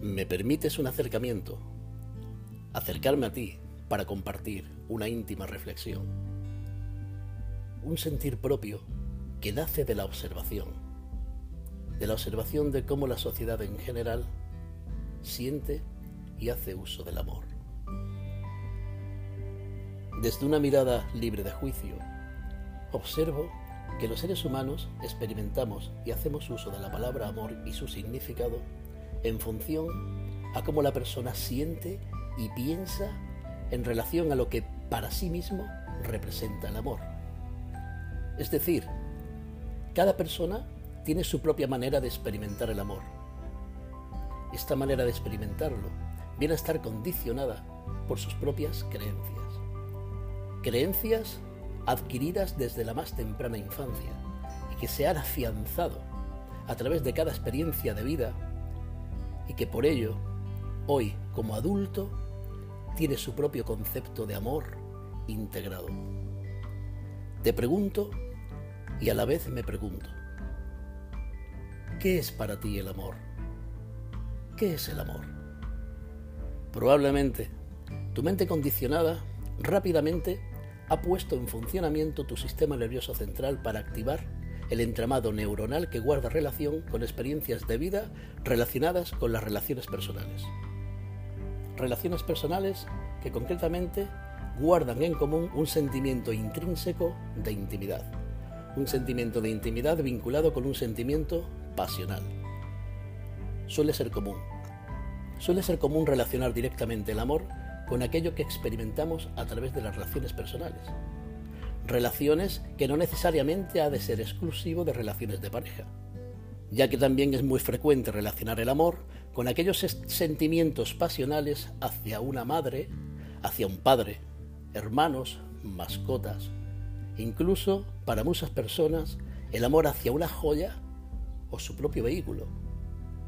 Me permites un acercamiento, acercarme a ti para compartir una íntima reflexión, un sentir propio que nace de la observación, de la observación de cómo la sociedad en general siente y hace uso del amor. Desde una mirada libre de juicio, observo que los seres humanos experimentamos y hacemos uso de la palabra amor y su significado en función a cómo la persona siente y piensa en relación a lo que para sí mismo representa el amor. Es decir, cada persona tiene su propia manera de experimentar el amor. Esta manera de experimentarlo viene a estar condicionada por sus propias creencias. Creencias adquiridas desde la más temprana infancia y que se han afianzado a través de cada experiencia de vida y que por ello, hoy como adulto, tiene su propio concepto de amor integrado. Te pregunto y a la vez me pregunto, ¿qué es para ti el amor? ¿Qué es el amor? Probablemente tu mente condicionada rápidamente ha puesto en funcionamiento tu sistema nervioso central para activar el entramado neuronal que guarda relación con experiencias de vida relacionadas con las relaciones personales. Relaciones personales que concretamente guardan en común un sentimiento intrínseco de intimidad, un sentimiento de intimidad vinculado con un sentimiento pasional. Suele ser común. Suele ser común relacionar directamente el amor con aquello que experimentamos a través de las relaciones personales. Relaciones que no necesariamente ha de ser exclusivo de relaciones de pareja, ya que también es muy frecuente relacionar el amor con aquellos sentimientos pasionales hacia una madre, hacia un padre, hermanos, mascotas, incluso para muchas personas el amor hacia una joya o su propio vehículo,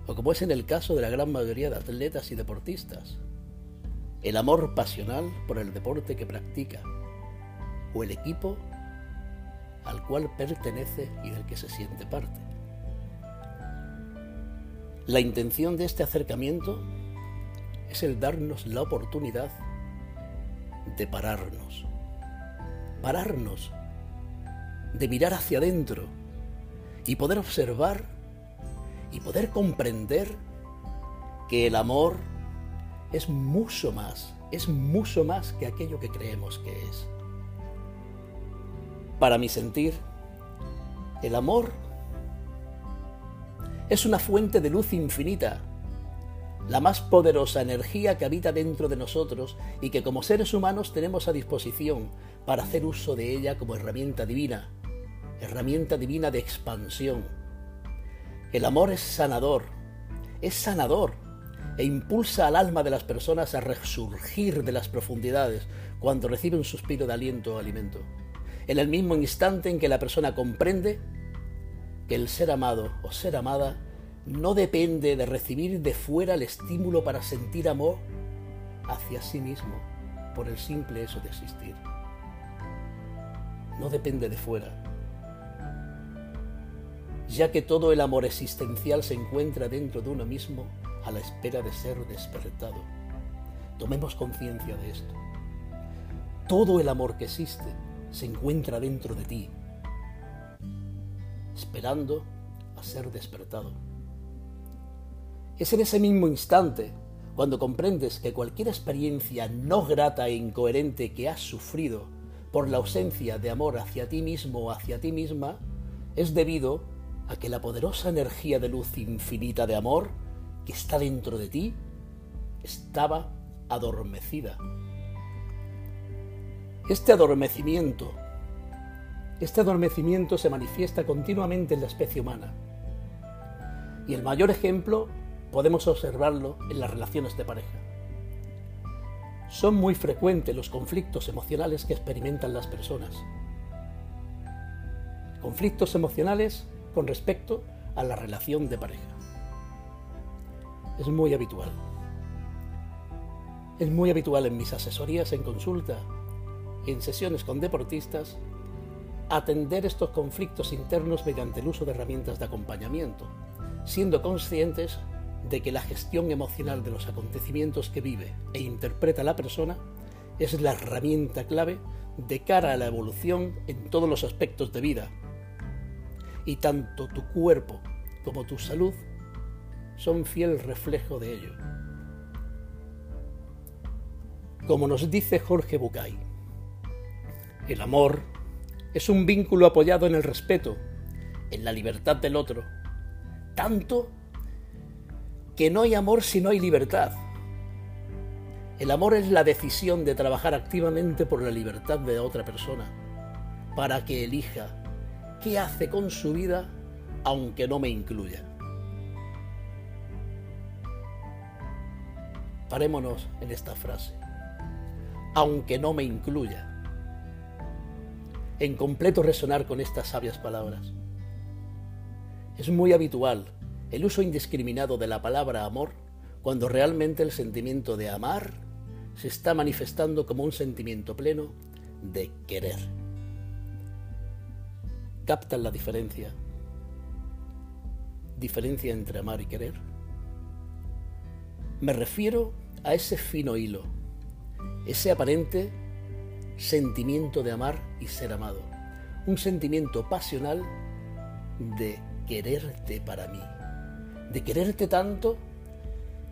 o como es en el caso de la gran mayoría de atletas y deportistas, el amor pasional por el deporte que practica o el equipo al cual pertenece y del que se siente parte. La intención de este acercamiento es el darnos la oportunidad de pararnos, pararnos, de mirar hacia adentro y poder observar y poder comprender que el amor es mucho más, es mucho más que aquello que creemos que es. Para mi sentir, el amor es una fuente de luz infinita, la más poderosa energía que habita dentro de nosotros y que como seres humanos tenemos a disposición para hacer uso de ella como herramienta divina, herramienta divina de expansión. El amor es sanador, es sanador e impulsa al alma de las personas a resurgir de las profundidades cuando recibe un suspiro de aliento o alimento. En el mismo instante en que la persona comprende que el ser amado o ser amada no depende de recibir de fuera el estímulo para sentir amor hacia sí mismo por el simple hecho de existir. No depende de fuera, ya que todo el amor existencial se encuentra dentro de uno mismo a la espera de ser despertado. Tomemos conciencia de esto. Todo el amor que existe se encuentra dentro de ti, esperando a ser despertado. Es en ese mismo instante cuando comprendes que cualquier experiencia no grata e incoherente que has sufrido por la ausencia de amor hacia ti mismo o hacia ti misma es debido a que la poderosa energía de luz infinita de amor que está dentro de ti estaba adormecida. Este adormecimiento, este adormecimiento se manifiesta continuamente en la especie humana. Y el mayor ejemplo podemos observarlo en las relaciones de pareja. Son muy frecuentes los conflictos emocionales que experimentan las personas. Conflictos emocionales con respecto a la relación de pareja es muy habitual. Es muy habitual en mis asesorías, en consulta, en sesiones con deportistas, atender estos conflictos internos mediante el uso de herramientas de acompañamiento, siendo conscientes de que la gestión emocional de los acontecimientos que vive e interpreta la persona es la herramienta clave de cara a la evolución en todos los aspectos de vida. Y tanto tu cuerpo como tu salud son fiel reflejo de ello. Como nos dice Jorge Bucay, el amor es un vínculo apoyado en el respeto, en la libertad del otro, tanto que no hay amor si no hay libertad. El amor es la decisión de trabajar activamente por la libertad de otra persona, para que elija qué hace con su vida aunque no me incluya. Parémonos en esta frase. Aunque no me incluya. En completo resonar con estas sabias palabras. Es muy habitual el uso indiscriminado de la palabra amor cuando realmente el sentimiento de amar se está manifestando como un sentimiento pleno de querer. ¿Captan la diferencia? ¿Diferencia entre amar y querer? Me refiero a ese fino hilo, ese aparente sentimiento de amar y ser amado, un sentimiento pasional de quererte para mí, de quererte tanto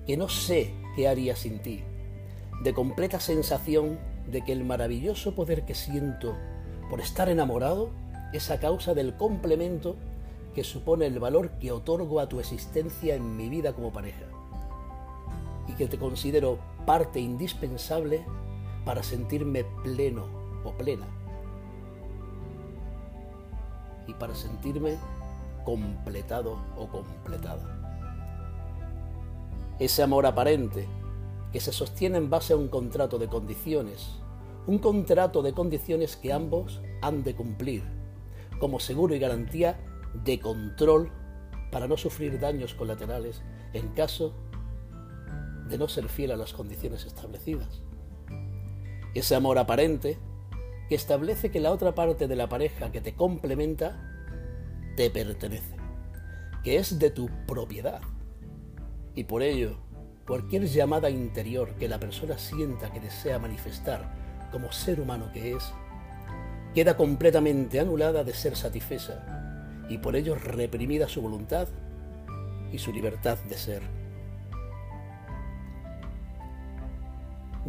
que no sé qué haría sin ti, de completa sensación de que el maravilloso poder que siento por estar enamorado es a causa del complemento que supone el valor que otorgo a tu existencia en mi vida como pareja que te considero parte indispensable para sentirme pleno o plena y para sentirme completado o completada. Ese amor aparente que se sostiene en base a un contrato de condiciones, un contrato de condiciones que ambos han de cumplir, como seguro y garantía de control para no sufrir daños colaterales en caso de no ser fiel a las condiciones establecidas. Ese amor aparente que establece que la otra parte de la pareja que te complementa te pertenece, que es de tu propiedad. Y por ello, cualquier llamada interior que la persona sienta que desea manifestar como ser humano que es, queda completamente anulada de ser satisfecha y por ello reprimida su voluntad y su libertad de ser.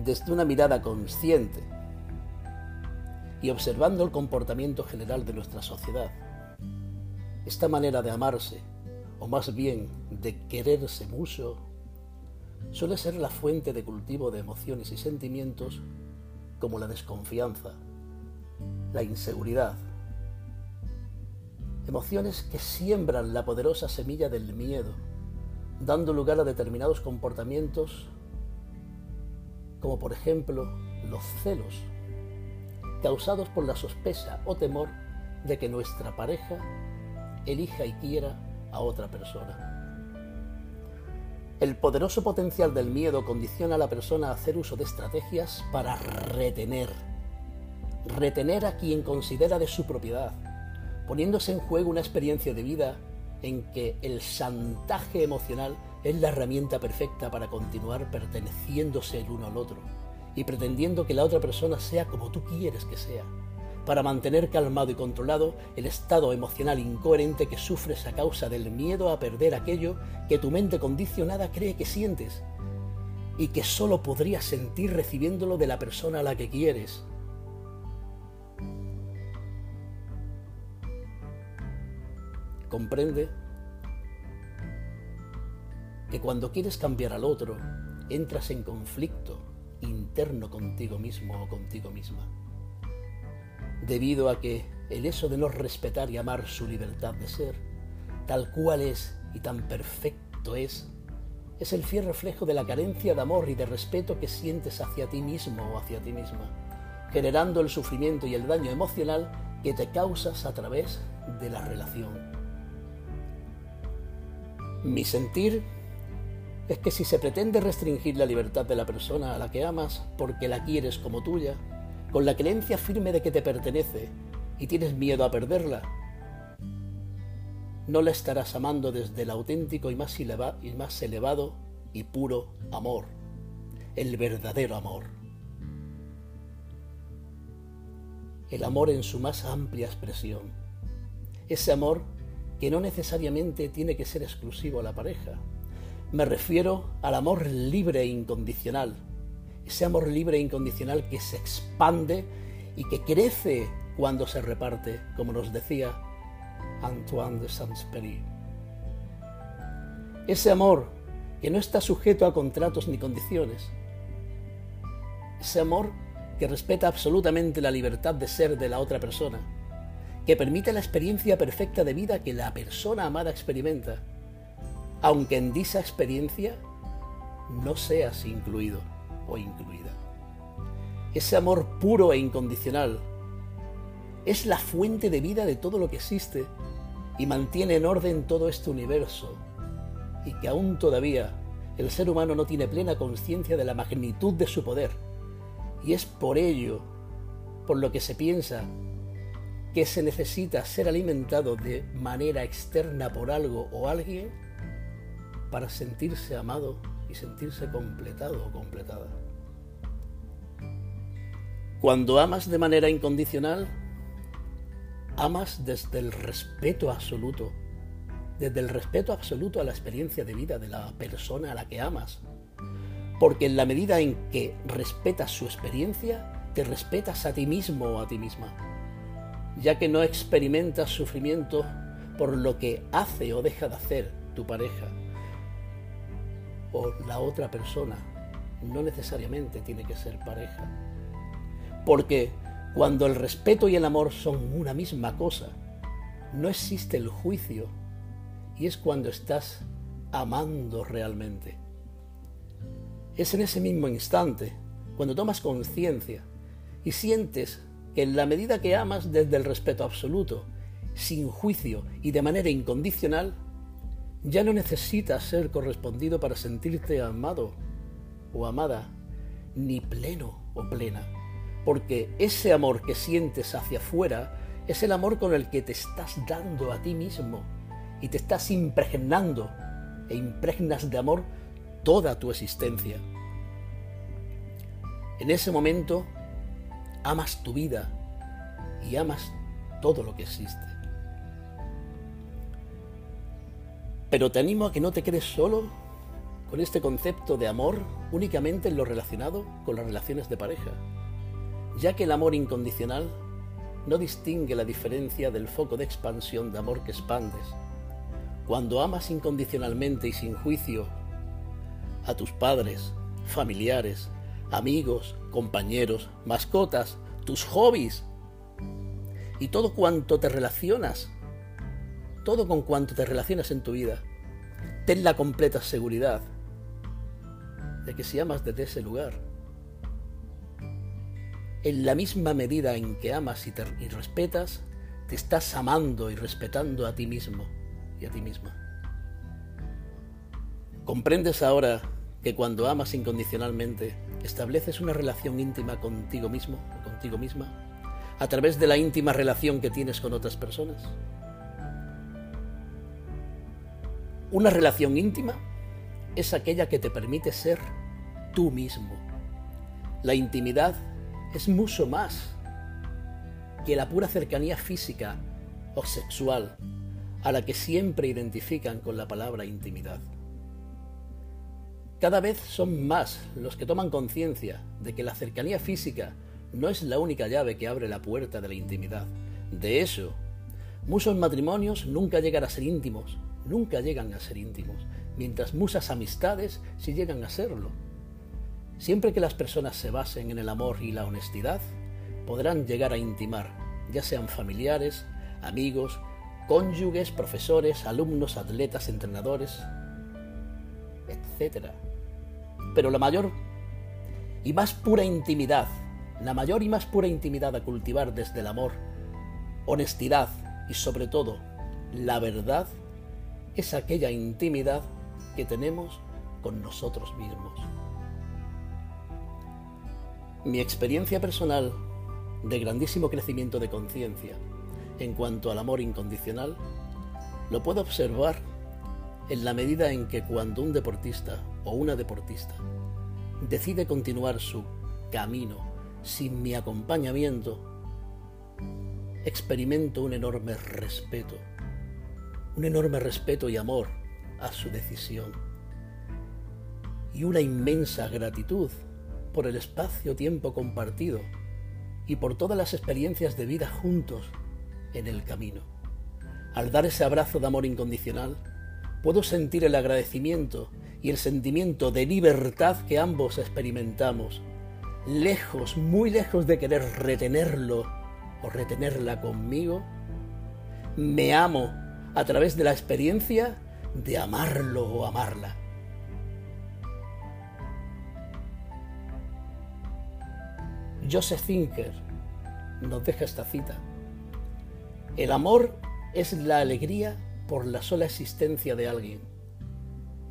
Desde una mirada consciente y observando el comportamiento general de nuestra sociedad. Esta manera de amarse, o más bien de quererse mucho, suele ser la fuente de cultivo de emociones y sentimientos como la desconfianza, la inseguridad, emociones que siembran la poderosa semilla del miedo, dando lugar a determinados comportamientos como por ejemplo los celos, causados por la sospecha o temor de que nuestra pareja elija y quiera a otra persona. El poderoso potencial del miedo condiciona a la persona a hacer uso de estrategias para retener, retener a quien considera de su propiedad, poniéndose en juego una experiencia de vida en que el chantaje emocional es la herramienta perfecta para continuar perteneciéndose el uno al otro y pretendiendo que la otra persona sea como tú quieres que sea, para mantener calmado y controlado el estado emocional incoherente que sufres a causa del miedo a perder aquello que tu mente condicionada cree que sientes y que solo podrías sentir recibiéndolo de la persona a la que quieres. ¿Comprende? Que cuando quieres cambiar al otro, entras en conflicto interno contigo mismo o contigo misma. Debido a que el eso de no respetar y amar su libertad de ser, tal cual es y tan perfecto es, es el fiel reflejo de la carencia de amor y de respeto que sientes hacia ti mismo o hacia ti misma, generando el sufrimiento y el daño emocional que te causas a través de la relación. Mi sentir es que si se pretende restringir la libertad de la persona a la que amas porque la quieres como tuya, con la creencia firme de que te pertenece y tienes miedo a perderla, no la estarás amando desde el auténtico y más, y más elevado y puro amor, el verdadero amor. El amor en su más amplia expresión. Ese amor que no necesariamente tiene que ser exclusivo a la pareja. Me refiero al amor libre e incondicional. Ese amor libre e incondicional que se expande y que crece cuando se reparte, como nos decía Antoine de Saint-Exupéry. Ese amor que no está sujeto a contratos ni condiciones. Ese amor que respeta absolutamente la libertad de ser de la otra persona, que permite la experiencia perfecta de vida que la persona amada experimenta, aunque en dicha experiencia no seas incluido o incluida. Ese amor puro e incondicional es la fuente de vida de todo lo que existe y mantiene en orden todo este universo y que aún todavía el ser humano no tiene plena conciencia de la magnitud de su poder. Y es por ello, por lo que se piensa, que se necesita ser alimentado de manera externa por algo o alguien para sentirse amado y sentirse completado o completada. Cuando amas de manera incondicional, amas desde el respeto absoluto, desde el respeto absoluto a la experiencia de vida de la persona a la que amas. Porque en la medida en que respetas su experiencia, te respetas a ti mismo o a ti misma, ya que no experimentas sufrimiento por lo que hace o deja de hacer tu pareja o la otra persona. No necesariamente tiene que ser pareja. Porque cuando el respeto y el amor son una misma cosa, no existe el juicio y es cuando estás amando realmente. Es en ese mismo instante, cuando tomas conciencia y sientes que en la medida que amas desde el respeto absoluto, sin juicio y de manera incondicional, ya no necesitas ser correspondido para sentirte amado o amada, ni pleno o plena porque ese amor que sientes hacia afuera es el amor con el que te estás dando a ti mismo y te estás impregnando e impregnas de amor toda tu existencia. En ese momento amas tu vida y amas todo lo que existe. Pero te animo a que no te quedes solo con este concepto de amor únicamente en lo relacionado con las relaciones de pareja ya que el amor incondicional no distingue la diferencia del foco de expansión de amor que expandes. Cuando amas incondicionalmente y sin juicio a tus padres, familiares, amigos, compañeros, mascotas, tus hobbies y todo cuanto te relacionas, todo con cuanto te relacionas en tu vida, ten la completa seguridad de que si amas desde ese lugar, en la misma medida en que amas y, respetas, te estás amando y respetando a ti mismo y a ti misma. ¿Comprendes ahora que cuando amas incondicionalmente estableces una relación íntima contigo mismo o contigo misma a través de la íntima relación que tienes con otras personas? Una relación íntima es aquella que te permite ser tú mismo. La intimidad es mucho más que la pura cercanía física o sexual a la que siempre identifican con la palabra intimidad. Cada vez son más los que toman conciencia de que la cercanía física no es la única llave que abre la puerta de la intimidad. De eso, muchos matrimonios nunca llegan a ser íntimos, nunca llegan a ser íntimos, mientras muchas amistades sí llegan a serlo. Siempre que las personas se basen en el amor y la honestidad, podrán llegar a intimar, ya sean familiares, amigos, cónyuges, profesores, alumnos, atletas, entrenadores, etc. Pero la mayor y más pura intimidad, la mayor y más pura intimidad a cultivar desde el amor, honestidad y sobre todo la verdad, es aquella intimidad que tenemos con nosotros mismos. Mi experiencia personal de grandísimo crecimiento de conciencia en cuanto al amor incondicional lo puedo observar en la medida en que cuando un deportista o una deportista decide continuar su camino sin mi acompañamiento, experimento un enorme respeto, un enorme respeto y amor a su decisión y una inmensa gratitud por el espacio-tiempo compartido y por todas las experiencias de vida juntos en el camino. Al dar ese abrazo de amor incondicional, puedo sentir el agradecimiento y el sentimiento de libertad que ambos experimentamos, lejos, muy lejos de querer retenerlo o retenerla conmigo, me amo a través de la experiencia de amarlo o amarla. Joseph Zinker nos deja esta cita. El amor es la alegría por la sola existencia de alguien.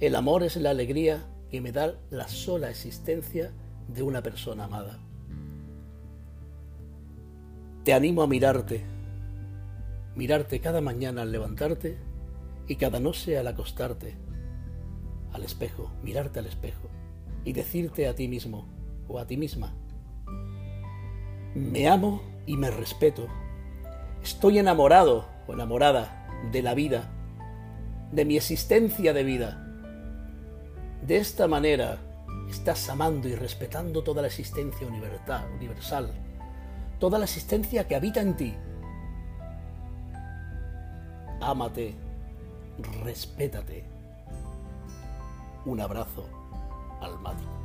El amor es la alegría que me da la sola existencia de una persona amada. Te animo a mirarte, mirarte cada mañana al levantarte y cada noche al acostarte, al espejo, mirarte al espejo y decirte a ti mismo o a ti misma, me amo y me respeto, estoy enamorado o enamorada de la vida, de mi existencia de vida. De esta manera estás amando y respetando toda la existencia universal, toda la existencia que habita en ti. Ámate, respétate. Un abrazo almático.